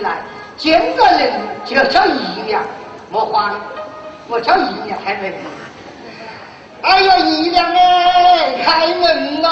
来，见个人就要叫姨娘，莫慌，我叫姨娘开门。哎呀，姨娘哎，开门呐！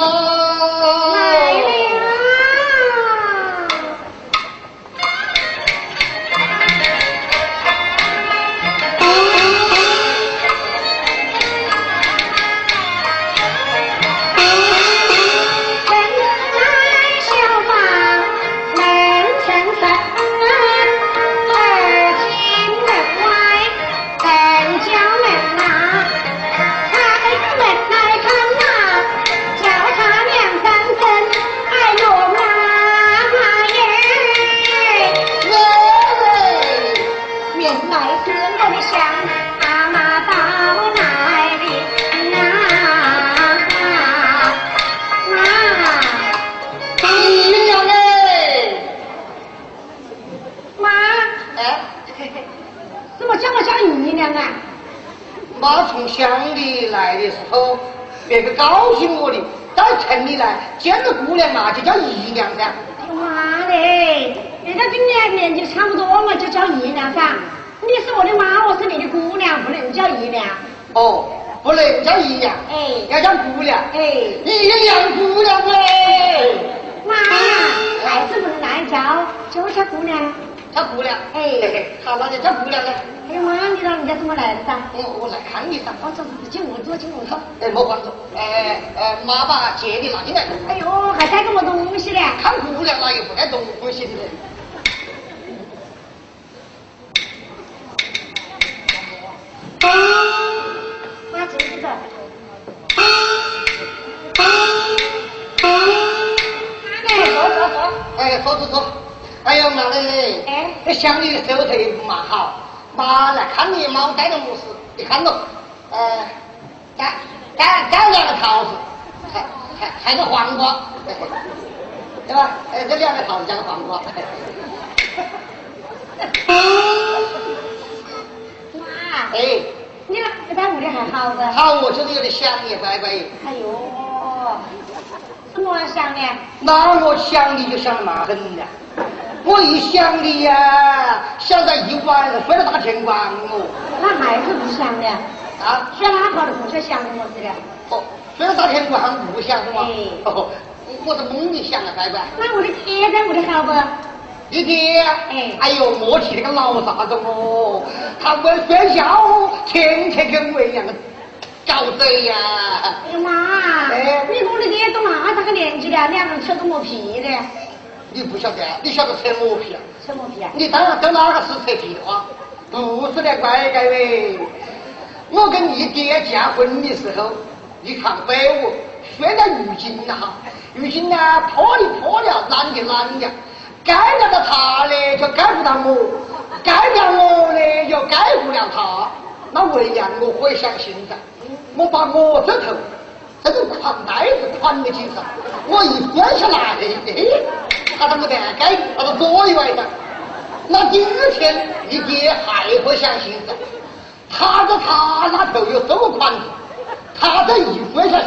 别个高兴我的，到城里来见了姑娘嘛，就叫姨娘噻。妈嘞，人家跟你年纪差不多嘛，就叫姨娘噻。你是我的妈，我是你的姑娘，不能叫姨娘。哦，不能叫姨娘，哎，要叫姑娘。哎，姨娘姑娘哎。妈，还是不能乱叫，就叫姑娘。叫姑娘。哎，好，那就叫姑娘呢。哎呀妈，你老人家怎么来的噻？我我来看你噻。我走，进屋坐，进屋坐。哎，莫慌着。哎哎，妈把姐你拿进来。哎呦，还带个么东西嘞？看姑娘哪有不带东西的？妈，进去走。哎，坐坐坐。哎，坐坐坐。哎呀妈嘞！哎，这乡里的收成也不蛮好。妈来看你，妈我带了么事？你看咯，呃，干干干两个桃子，还还还个黄瓜，对吧？哎，这两个桃子加个黄瓜。妈，哎，你那在屋里还好不？好，我就是有点想你，乖乖。哎呦，怎么想的？那我想你就想的蛮狠的。我一想你呀，想到一晚上睡到大天光哦。那还是不想的。啊？睡哪好的不说想么子的？哦，睡到大天光不想是吗？哦，我在梦里想啊，乖乖。那我的爹在我的好不？你爹？哎。哎呦，莫提那个老啥子哦，他不睡觉，天天跟我一样的搞嘴呀。哎呀妈！哎，你跟我的爹都那大个年纪了，你还能扯个么屁的？你不晓得，你晓得扯么皮啊？扯么皮啊？你当然跟哪个是扯皮的话？不是的，乖乖喂！我跟你爹结婚的时候，你看被我睡在浴巾了哈，浴巾呢破的破了，烂的烂的，该了个他呢就该不到我，盖掉我呢就该不了他，那为娘我可以相信噻，我把我这头这个宽带子宽的紧上，我一跪下来，哎。他都没得？该他都坐一晚上。那第二天，你爹还会相信？他在他那头有这么款子，他这一跪下去，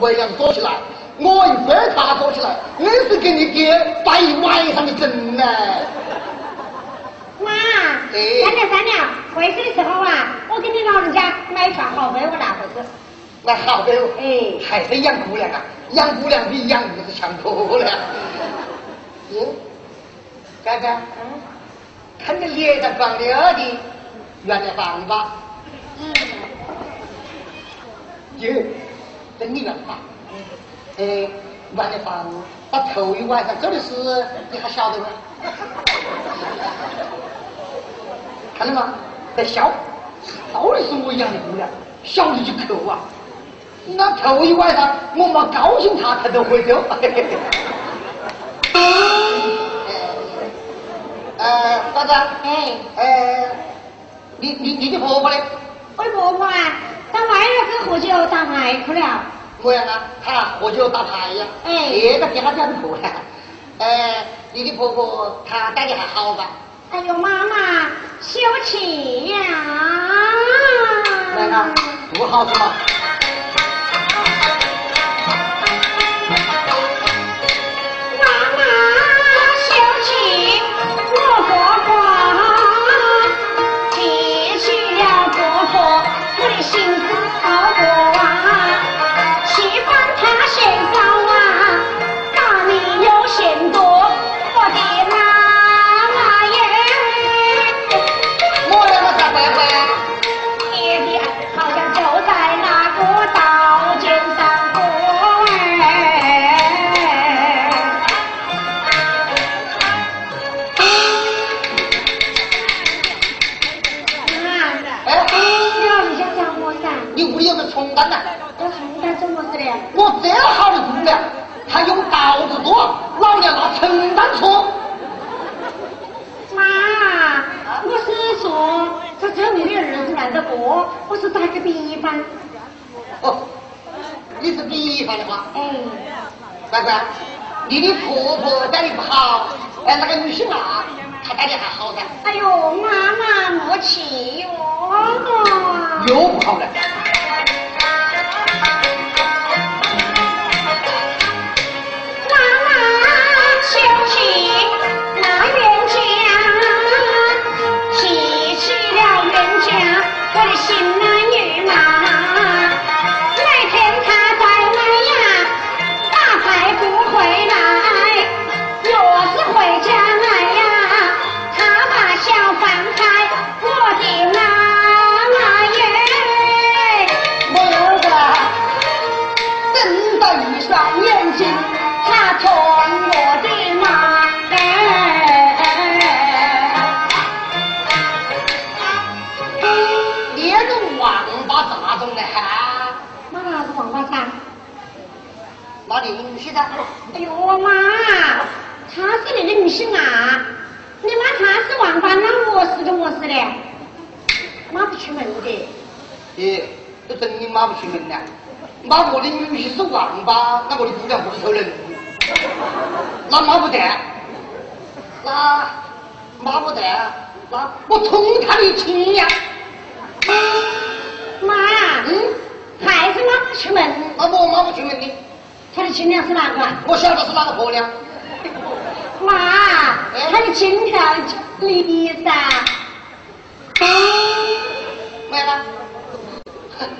为娘坐起来，我一跪他坐起来，硬是给你爹摆一晚上的整呢。妈，三娘三娘，回去的时候啊，我给你老人家买串好被，我拿回去。那好的，哎还是养姑娘啊，养姑娘比养儿子强多了。哟，哥哥，嗯看你脸上装的二的，原来房吧？嗯，哟，真的原房。哎，原来房，他头一晚上走的事，你还晓得吗？看到吗？在笑，到底是我养的姑娘，小的就抠啊。那头一晚上我没高兴他，他都会走。呃，嫂子，哎，呃，你你你的婆婆呢？我的婆婆啊，到外面去喝酒打牌去了。我呀啊，她喝酒打牌呀。哎这个家家的婆呀。呃，你的婆婆她待的还好吧？哎呦，妈妈休气呀！来了不好是吗？乖乖，你的婆婆待你不好，哎，那个女婿啊，她待的还好噻，哎呦，妈妈莫气哟。又不好了。的，妈不出门的。咦，这真的妈不出门呐！妈我的女婿是王八，那我的姑娘不是偷人，那妈不得，那妈不得，那我捅他的亲呀！妈，嗯，还是妈不出门。那我妈不出门的，他的亲娘是哪个？我晓得是哪个婆娘。妈，他的亲条你噻。没了，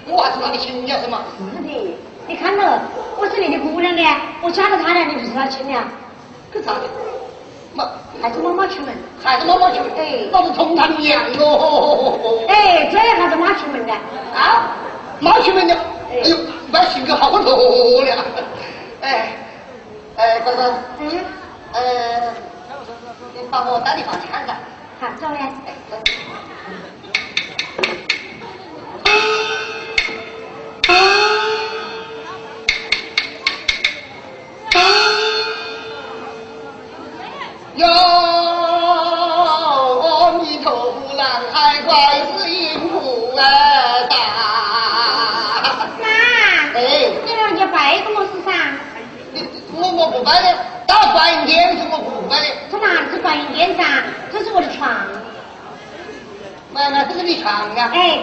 我还是那个亲娘是吗？是的，你看到我是你的姑娘的，我嫁给他了，你不是他亲娘，可咋的？妈，还是妈妈出门？还是妈妈出门？哎老子同他的娘哦！哎，这样还是妈出门的。啊，妈出门了。哎呦，那性格好多了。哎，哎，乖乖，嗯，呃，你把我带你房去看看。好，教练。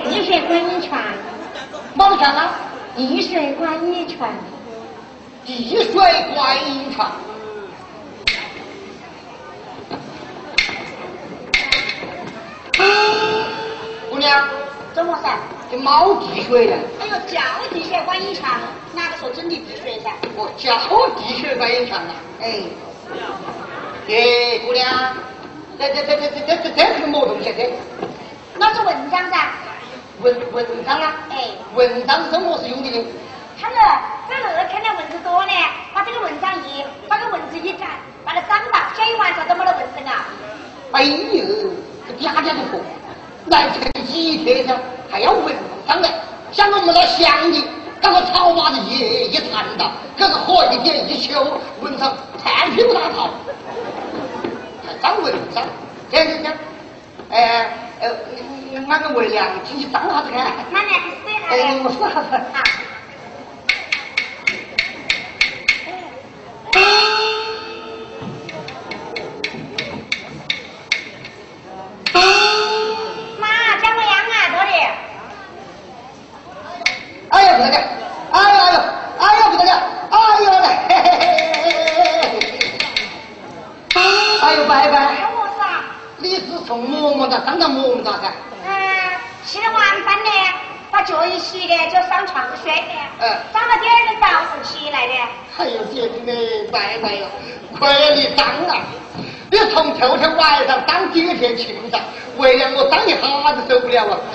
啊？哎，滴水观音床，毛床啊？滴水观音床。滴水观音床。姑娘，怎么噻？这猫滴血呀！哎呦，脚滴血管引强，哪个说真的滴血噻？我脚滴血管引强啊！哎，耶，姑娘，这这这这这这这是个么东西？这那是文章噻。文文章啊？哎，文章是怎么是用的呢？看了，这那看的蚊子多呢，把这个文章一，把个蚊子一赶，把它长大，天一晚上都没得蚊子啊。哎呦，这家家都破，来这个一天上还要文章呢，像我们那乡里，搞个草把子一一缠到，搞个火一点一修，文章半屁股大泡，还长文章，这这这，哎呃，俺个文良进去张下子看。那你去试下哎，我说下子。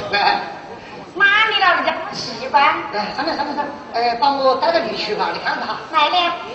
受不了啊！来，妈，你老人家不习惯。来，上来上来上来，哎，把我带到你厨房，你看看哈。来嘞。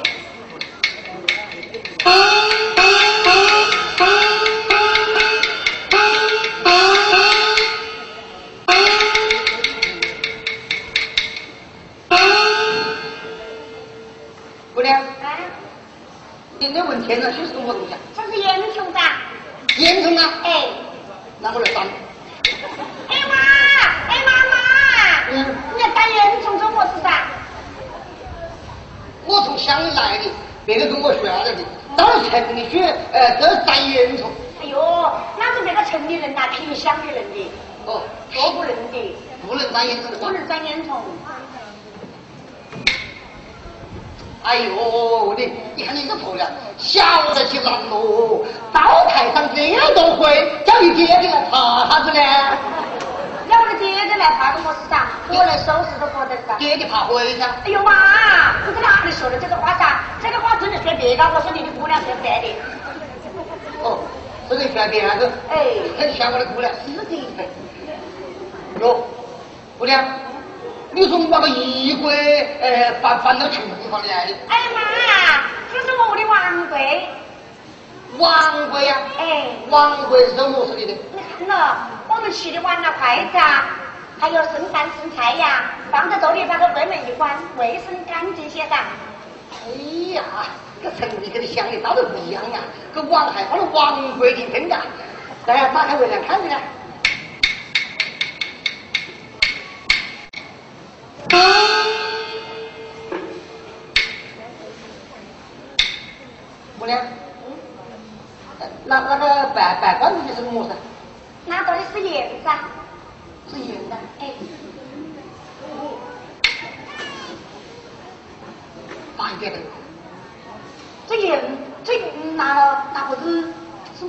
来的，别人跟我说了的，到了城里去，呃，都是沾烟囱。哎呦，那是别个城里人呐，挺乡里人的，哦，说不能的，不能沾烟囱。不能钻烟囱。哎呦，你你看你这婆娘，晓得起难喽！灶台上这样多灰，叫你爹爹来擦啥子呢？要我的爹爹来怕个么事噻？我来收拾都不得噻。爹爹爬灰噻。哎呦妈，你在哪里说的这个话噻？这个话只能说别个，我说你的姑娘是不对的。哦，这个选别个，哎，很像我的姑娘。是的。哟，姑娘，你说你把个衣柜，呃，搬搬到厨房里来，哎妈，这是我的王柜。王柜呀、哎，王柜是怎么设计的？你看了，我们吃的碗呐、筷子啊，还有剩饭剩菜呀，放在这里，把个柜门一关，卫生干净些噻。哎呀，这城里跟你乡里道的不一样啊，这王还放了王柜里真的。来，打开围栏看看。姑娘，那那个白白罐子是什么事？那这里是盐噻，是盐的。哎，大一点的。这盐这盐拿了拿不子，是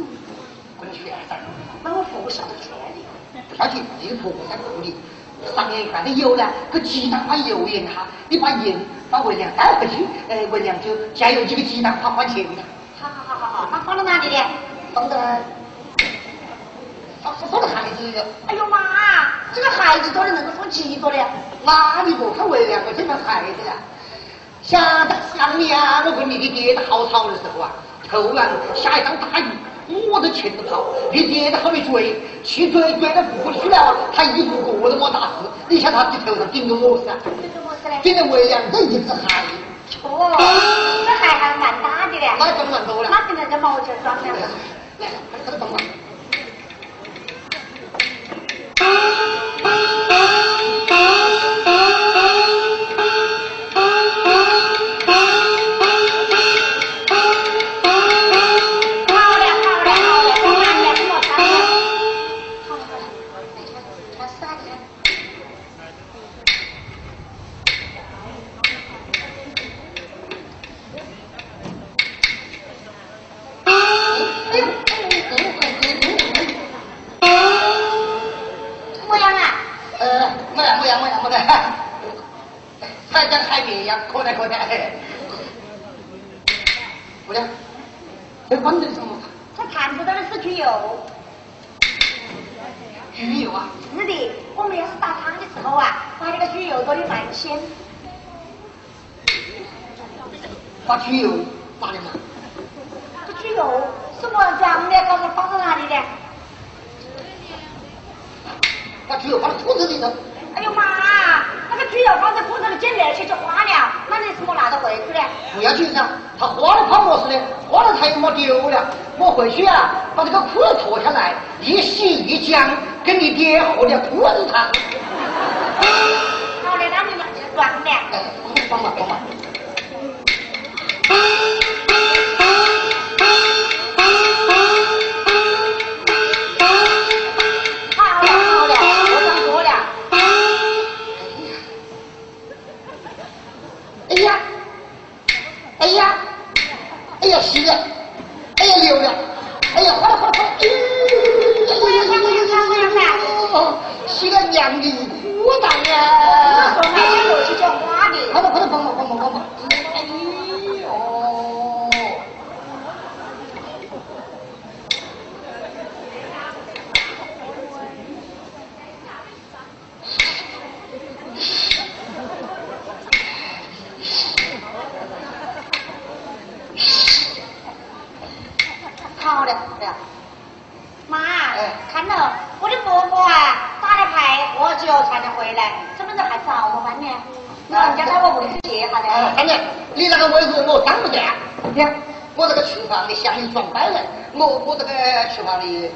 跟你学噻，那我不晓得钱的。不要紧，这个婆婆在屋里，上盐罐的油呢，个鸡蛋把油盐哈，你把盐把文良带回去，呃，文良就加油几个鸡蛋，他换钱的。到哪里的？放在，放放到孩子。哎呦妈，这个孩子多的能够放几多的？哪里不看文良个这个孩子啊？想当乡里啊，我跟你的爹的好吵的时候啊，突然下一场大雨，我都牵着跑，你爹在后面追，去追追到不去了啊，他一个个都没打死，你想他的头上顶着么事啊？顶着么事嘞？顶着文良这一只孩，哦，这还还蛮大的嘞。那更蛮多了。那现在这毛巾装的。来来，快快点帮忙。可得可得。姑娘，这放的什么？这坛子里是猪油。猪油啊？是的，我们要是打汤的时候啊，把那个猪油做的蛮鲜。把猪油哪里嘛？这猪油是我装的，告诉放在哪里的？把猪油放在裤子里头。哎呦妈，那个猪油放在裤子里进来去就花了，那你怎么拿得回去呢？不要紧张，他花了怕么事呢？花了他又没丢了。我回去啊，把这个裤子脱下来，一洗一浆，跟你爹喝点裤子汤。好嘞，那你们就装了。哎，放吧放吧。Dari.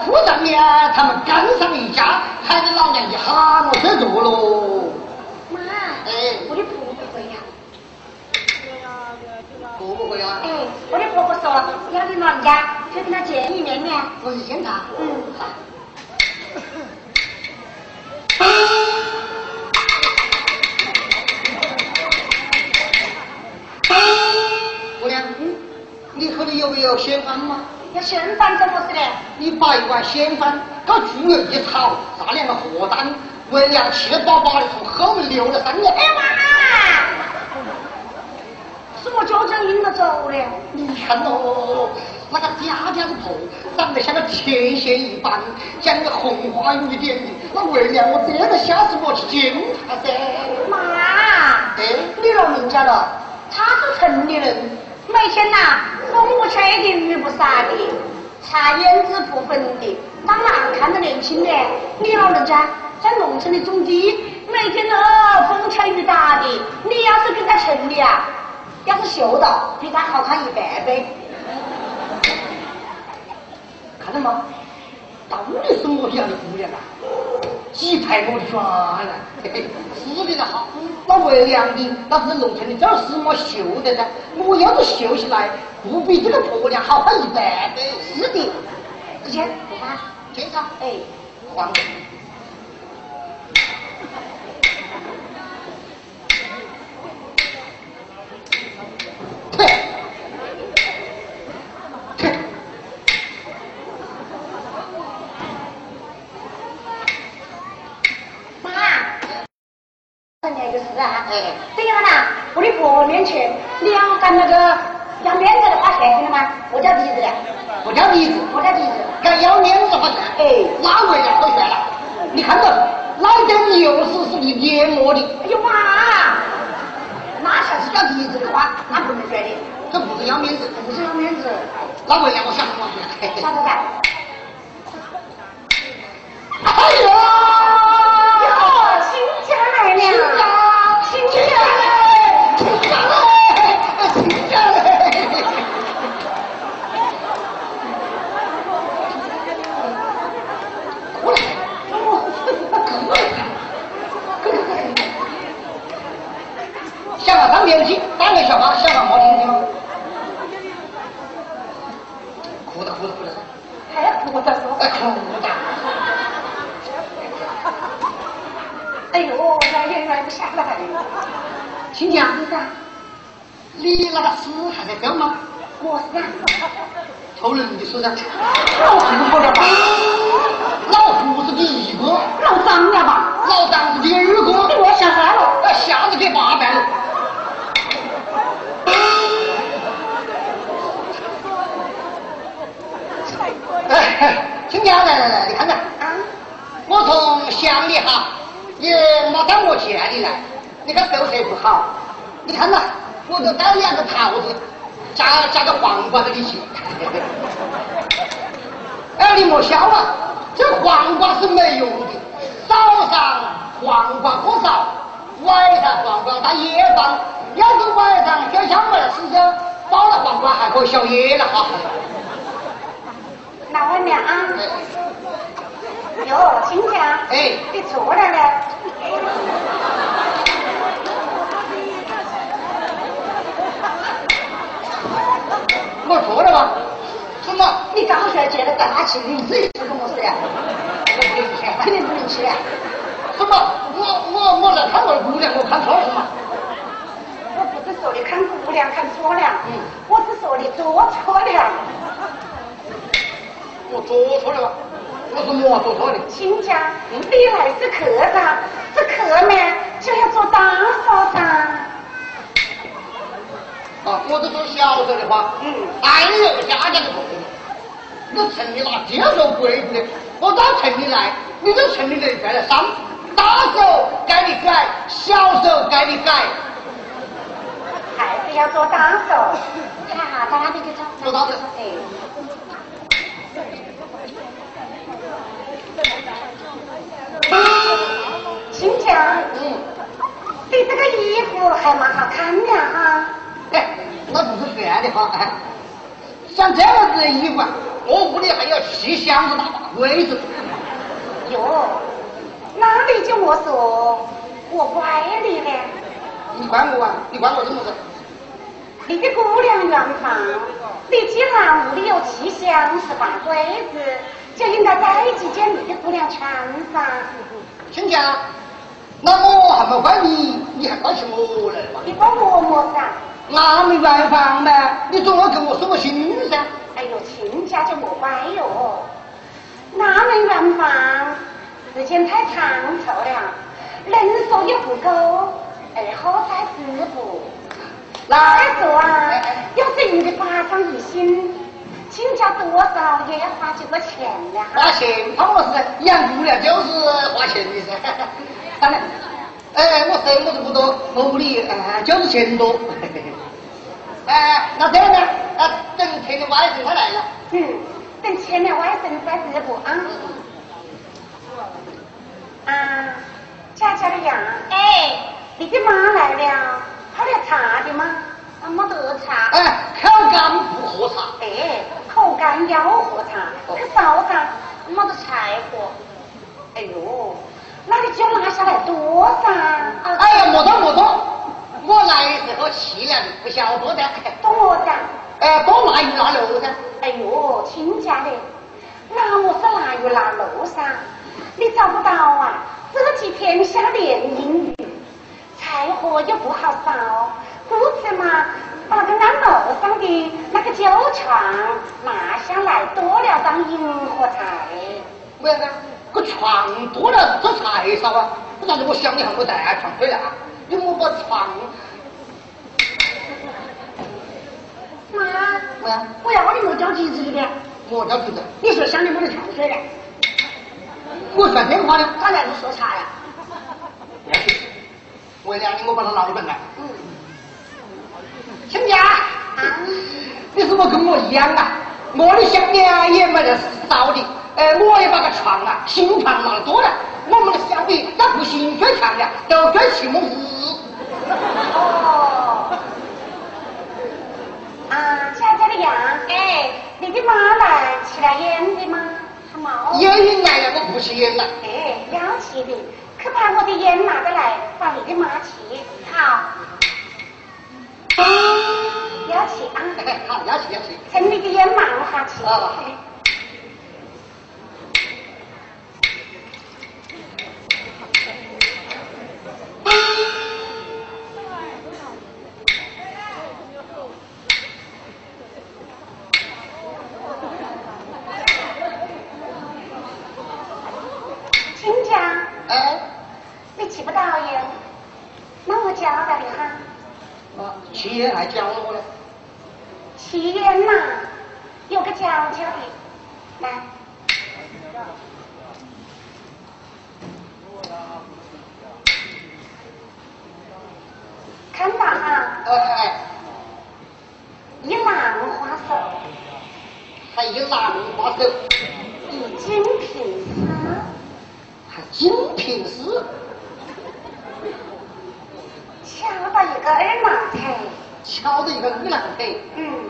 和，在我铺上面他们刚上一家，害得老娘一喊我睡着喽。妈，哎，我的婆婆会呀。婆婆会啊？哎，我的婆婆说要你老人家去跟他见一面面。我是见他。嗯，好。姑娘，你口里有没有鲜饭吗？有鲜饭怎么是的？你把一碗鲜饭搞猪油一炒，炸两个荷蛋，为娘气巴巴的从后门溜了三年。哎呀妈！是我脚掌晕了走的。你看哦。那个嗲嗲的婆，长得像个天仙一般，讲个红花雨点的，那为娘我真的吓死我去见他噻。妈，哎，你老人家了，他是城里人，每天呐风不吹的雨不洒的，擦胭脂不粉的，当然看着年轻的。你老人家在农村里种地，每天都风吹雨打的，你要是跟在城里啊，要是秀到比他好看一百倍。看到吗？到底是我养的姑娘啊！几排我的砖啊！嘿嘿，是的了好。那为娘的，那是农村的这儿是么绣的噻？我要是绣起来，不比这个婆娘好看一百倍。是的，之前妈，介绍，哎，黄。这样啦，我的婆婆面前，你要干那个要面子的花，钱听了吗？我叫弟子的，我叫弟子，我叫弟子。干要面子花钱，哎，那为了可算了。你看到那点牛屎是你捏磨的？哎呦妈！那才是叫弟子的话，那不能说的。这不是要面子，不是要面子。那为了我想什么？晓得噻。哎呀！想法当年轻，当年小孩，想法没听听吗？哭的哭的哭的，还要哭的说？哎，哭的。哎呦，我眼泪不下来。亲家，你那个屎还在掉吗？我是偷人的屎噻。老糊涂了吧？老胡是第一个。老张了吧？老张是第二个。我吓坏了。那吓得给八百了。哎，亲家，来来来，你看看。啊。我从乡里哈，也没到我家里来。你看收拾不好，你看呐，我就带两个桃子，加加个黄瓜在里去。哎，你莫笑啊，这黄瓜是没用的。早上黄瓜喝少，晚上黄瓜当夜饭。要是晚上小香妹吃着包了黄瓜，还可以宵夜了哈。那外面啊，哟，亲家，哎，你错了了。我错了吧？什么？你刚才见了大气女子，是什么事呀？我不吃，肯定不能吃呀。什么？我我我来看我的姑娘，我看错了是吗？我不是说你看姑娘看错了，嗯，我是说你做错了。我做错了吧我是没做错的。亲家你来是客噻这客呢就要做大嫂噻啊我这做小手的话嗯还有家家的朋友这城里哪接受规矩的我到城里来你这城里人带来伤大手该你改小手该你改还是要做大手。你看哈在哪里去找的哎。亲家，嗯，你这个衣服还蛮好看的哈。哎，那不是算的哈。像这样子的衣服，我屋里还有七箱子大把柜子。哟，那你就我说，我怪你了。你怪我啊？你怪我什么子？你的姑娘圆房，你既然屋里有七箱子大柜子，就应该再几件你的姑娘穿噻。亲家，那我还没怪你，你还怪起我来嘛？你怪我么噻？那没办法嘛，你总要给我送个心噻。哎呦，亲家就莫怪哟。那门圆房时间太长凑了，人手又不够，二后再织布。再说啊，要是一个八张一心，亲家多少也要花几个钱的。花钱，他我是养姑娘就是花钱的噻。哎，我什么都不多，我屋里哎就是钱多。哎，那这样呢？啊，等前面外甥他来了。嗯，等前面外甥再织布啊。啊，佳佳的羊，哎，你的妈来了。喝点茶的吗？啊没得茶。哎，口干不喝茶。哎，口干要喝茶。可烧茶，没得柴火。哎呦，那你就拿下来多噻。哎呀，莫多莫多，我来时候气量不小多的。多噻。哎，多拿鱼拿肉噻。哎呦，亲家的，那我是拿鱼拿肉噻。你找不到啊？这几天下连阴雨。柴火又不好烧，故此嘛，把那个俺楼上的那个酒床拿下来，多了张银火柴。为啥子？个床多了这柴烧啊？咋子我想你还没带床回来啊？你莫把床。妈，喂，我要你莫叫急子的。莫叫急子。你说想你没得床睡了？我算电话的。他来是说啥呀？为了你，我把他捞回来。嗯，亲家，啊你怎么跟我一样啊？我的香烟也没得少的，呃，我也把个床啊，新床拿多了。我们的小弟那不行最强的，都最起木子。哦，啊，佳佳的羊，哎，你的妈来吃了烟的吗？他冇。烟来了，我不吃烟了。哎，要吃的。去把我的烟拿过来，放你的马蹄。好，要去啊！好，要去要去。趁你的烟忙下去。好。七烟还教了我嘞，七烟呐，有个教教的，来，看到哈，哎，一兰花手，还一兰花手，一金平丝，还金平丝。敲到一个二郎腿，瞧着一个二郎腿。嗯。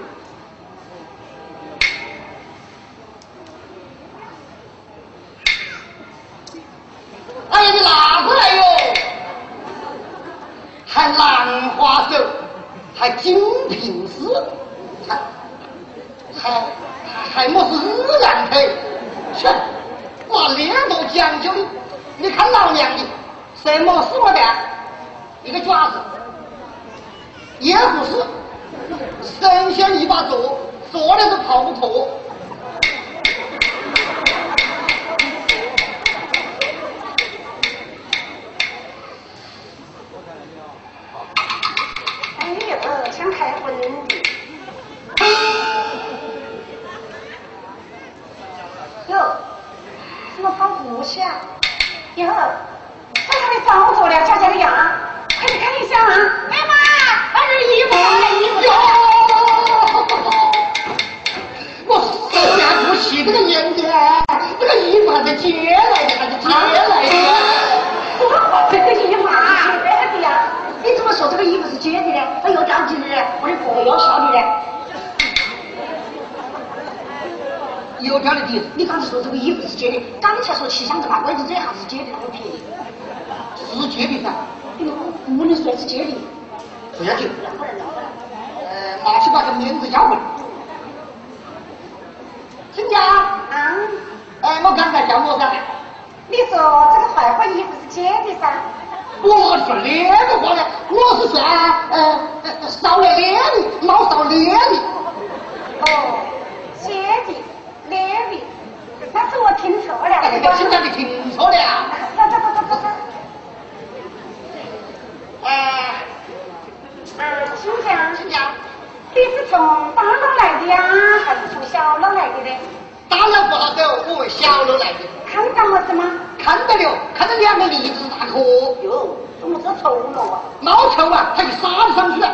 是借的，刚才说气箱子嘛，我一直这下是借的，那么便宜。是借的噻，哎呦，不能算是借的。不要紧。呃，拿去把这面子交回来。亲家，啊，哎，我刚才叫我噻。你说这个坏花衣服是借的噻？我说那个话呢，我是算呃呃少了脸的，老少脸的。哦，借的，脸的，那是我听错了。哎，亲家你听错了。走走走走走走。哎，啊，亲家，亲家，你是从大楼来的呀，还是从小楼来的呢？大了不好走，我问小楼来的。看到么子吗？看到了，看到两个梨子大颗，哟，怎么这丑了啊？老臭啊，他就撒上去了。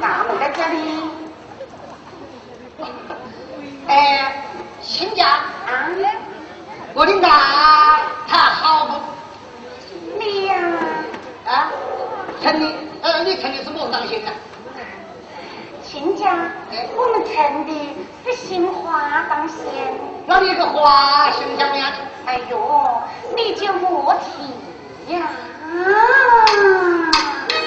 那我在这里哎，亲家，啊，我的奶他好不？你呀、啊，城里，呃，你城里是么当心呢？亲家，我们城里是杏花当先。那你个花形象样的？哎呦，你就莫提呀。亲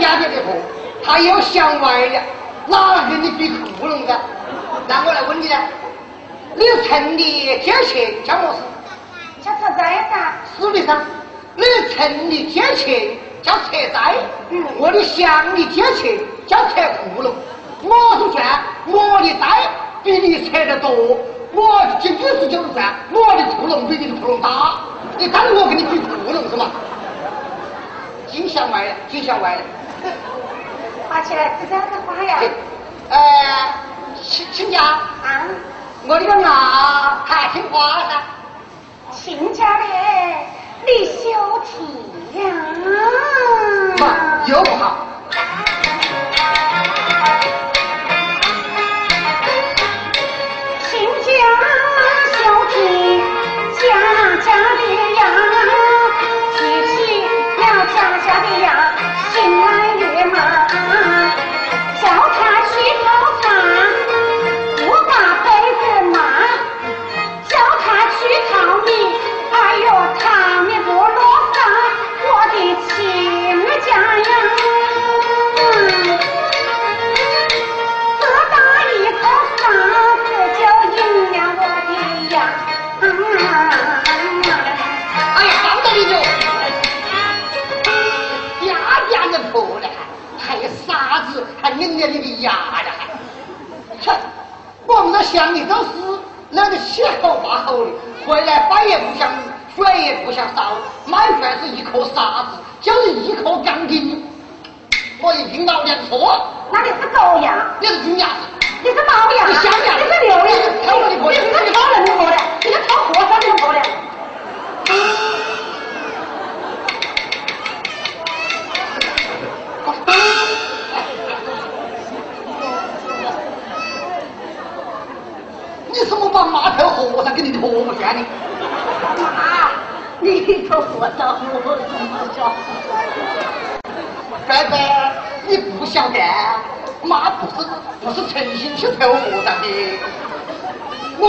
家庭的货，他又想歪了，哪跟你比窟窿噻？那我来问你呢，你城里借钱叫么事？叫扯灾噻。是的噻，你城里借钱叫扯灾，我的乡里借钱叫扯窟窿。我是算我的灾比你扯得多，我就意思就是算我的窟窿比你的窟窿大，你当我跟你比窟窿是吗？尽想歪了，尽想歪了。发起来是这样的花呀。呃，亲亲家，啊，我这个牙还听话噻。亲家嘞，你休提呀。妈，有不好。亲家休提家家的呀，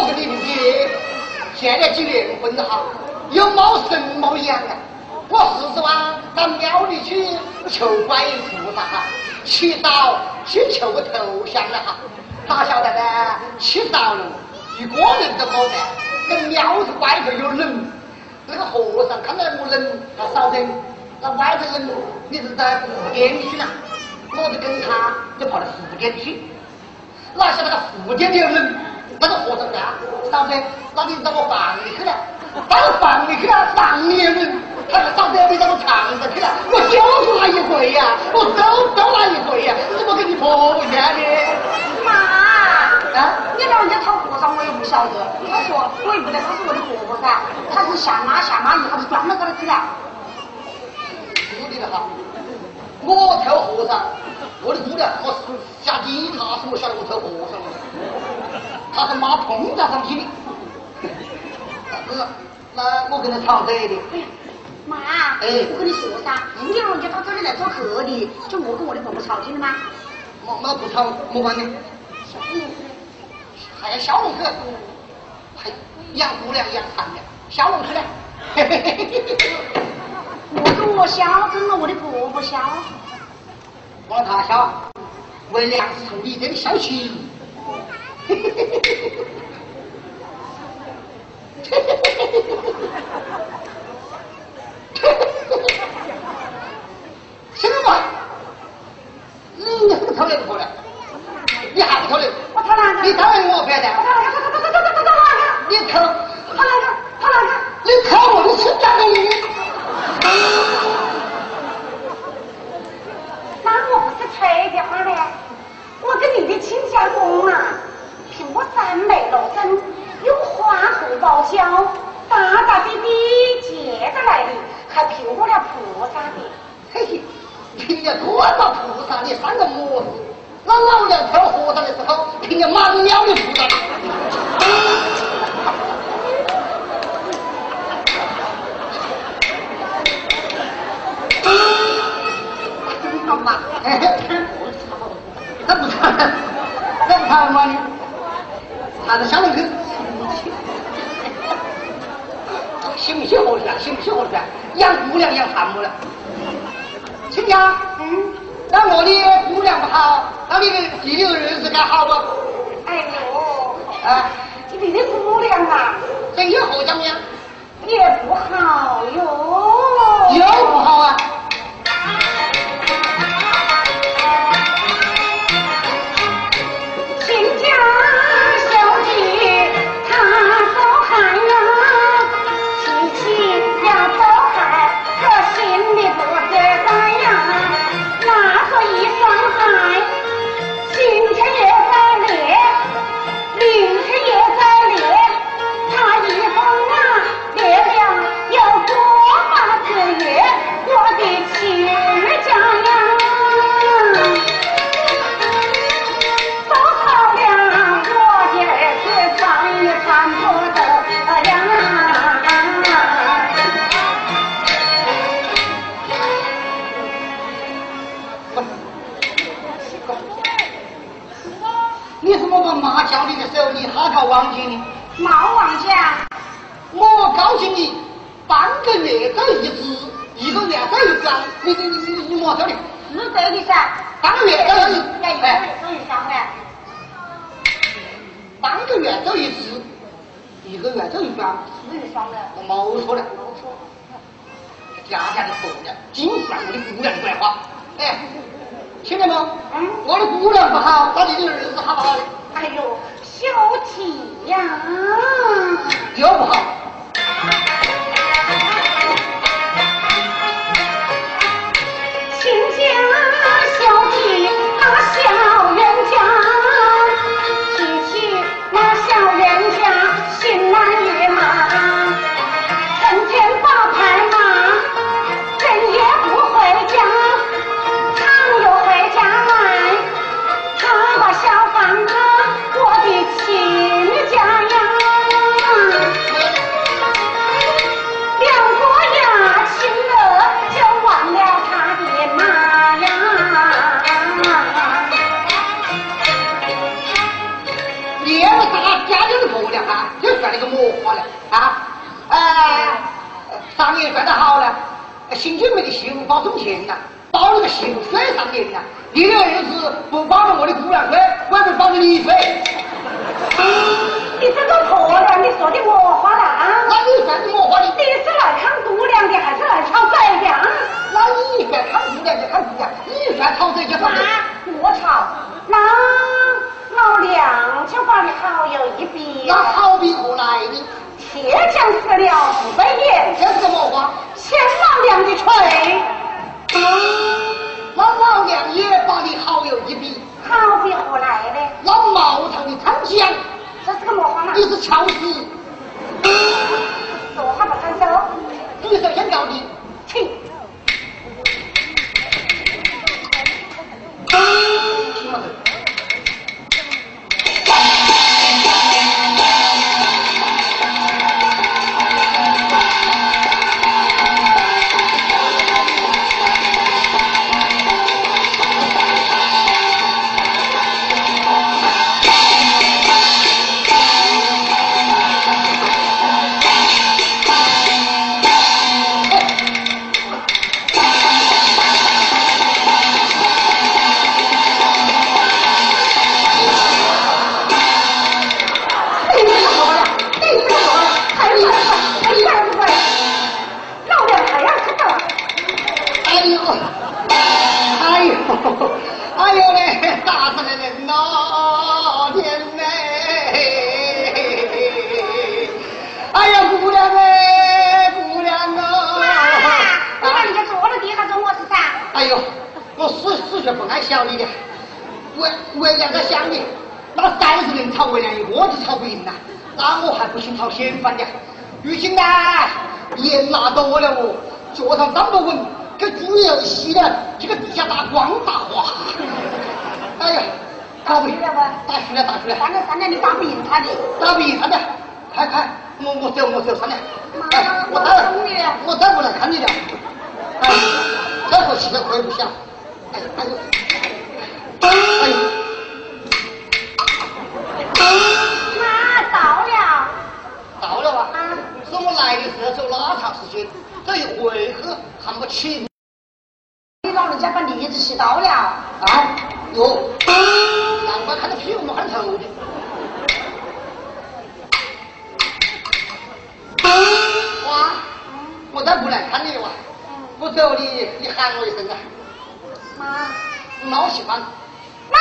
我跟你的爹结了几年婚哈，有冒神冒样啊！我四十万到庙里去求观音菩萨哈，祈祷去求个头像了哈，哪晓得呢？祈祷，一个人都没得，跟庙子外头有人，那个和尚看到我人，他晓得。那外头人，你是在福建去了，我就跟他就跑到福建去。哪晓得那个福建的人，那个和尚呀，嫂子，那你到我房里去了，到我房里去了，房里的人，他说嫂子你到我床上去了，我就是那一回呀，我都都那一回呀，怎么跟你婆婆一样的？妈，啊，你老人家讨和尚我也不晓得，他说我也不得他是我的婆婆噻，他是下妈下妈一下子转到这儿去了。是的哈，我偷和尚，我的姑娘我是下地，他是我晓得我偷和尚的，他是妈碰到上去的。那那我跟他吵嘴的，妈，哎我跟你说噻，你老人家到这里来做客的，就我跟我的婆婆吵架了吗？我我不吵，没关系，还要小龙哥，还养姑娘养残的，小龙去了。嘿嘿嘿嘿嘿我跟我笑，跟了我的婆婆笑。我他晓，为粮食，你得消气。嘿嘿嘿嘿嘿嘿嘿嘿，嘿嘿嘿嘿嘿嘿，我不是吹的？我跟你的亲家公啊，凭我三百多真，用花红包销大大的的结得来的，还凭过了菩萨的。嘿嘿，凭着多少菩萨你三个模子？那老娘跳和尚的时候，凭着满庙的菩萨。那不差，那不差嘛呢？他是想那个，信不行？活的行？不行？活的养姑娘养残么了？亲家，嗯，那我的姑娘不好，那你的弟弟的日子该好不？哎呦，啊，你的姑娘啊，这有何讲呀？也不好哟。有不好啊？新军没的媳妇包中钱呐，包了个媳妇水上年呐。你的儿子不包了我的姑娘水，我也不包了你水。你是乔死，说话不看手。你首先搞的。请。不赢呐，那我还不信吵嫌犯的。如今呢，盐拿多了哦，脚上站不稳，跟猪油吸了，这个地下打光打滑。哎呀，打不赢，了吧打输了，打输了，算了算了，你打不赢他的。打不赢他的，快快，我我走我走，算了，妈哎，我再懂你了我再不来看你了。哎，这口气可亏不想。哎哎呦，哎呦，来的时候走那长时间，这一回去还没起你老人家把梨子洗到了。啊？哟，难怪看到屁股没看头的。哇，我再不来看你哇！我走你，你喊我一声啊！妈，老喜欢。妈，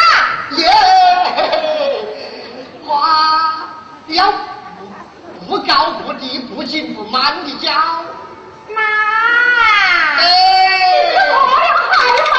耶！哇，要不高不低，不紧不慢的教。妈。哎。我要孩子。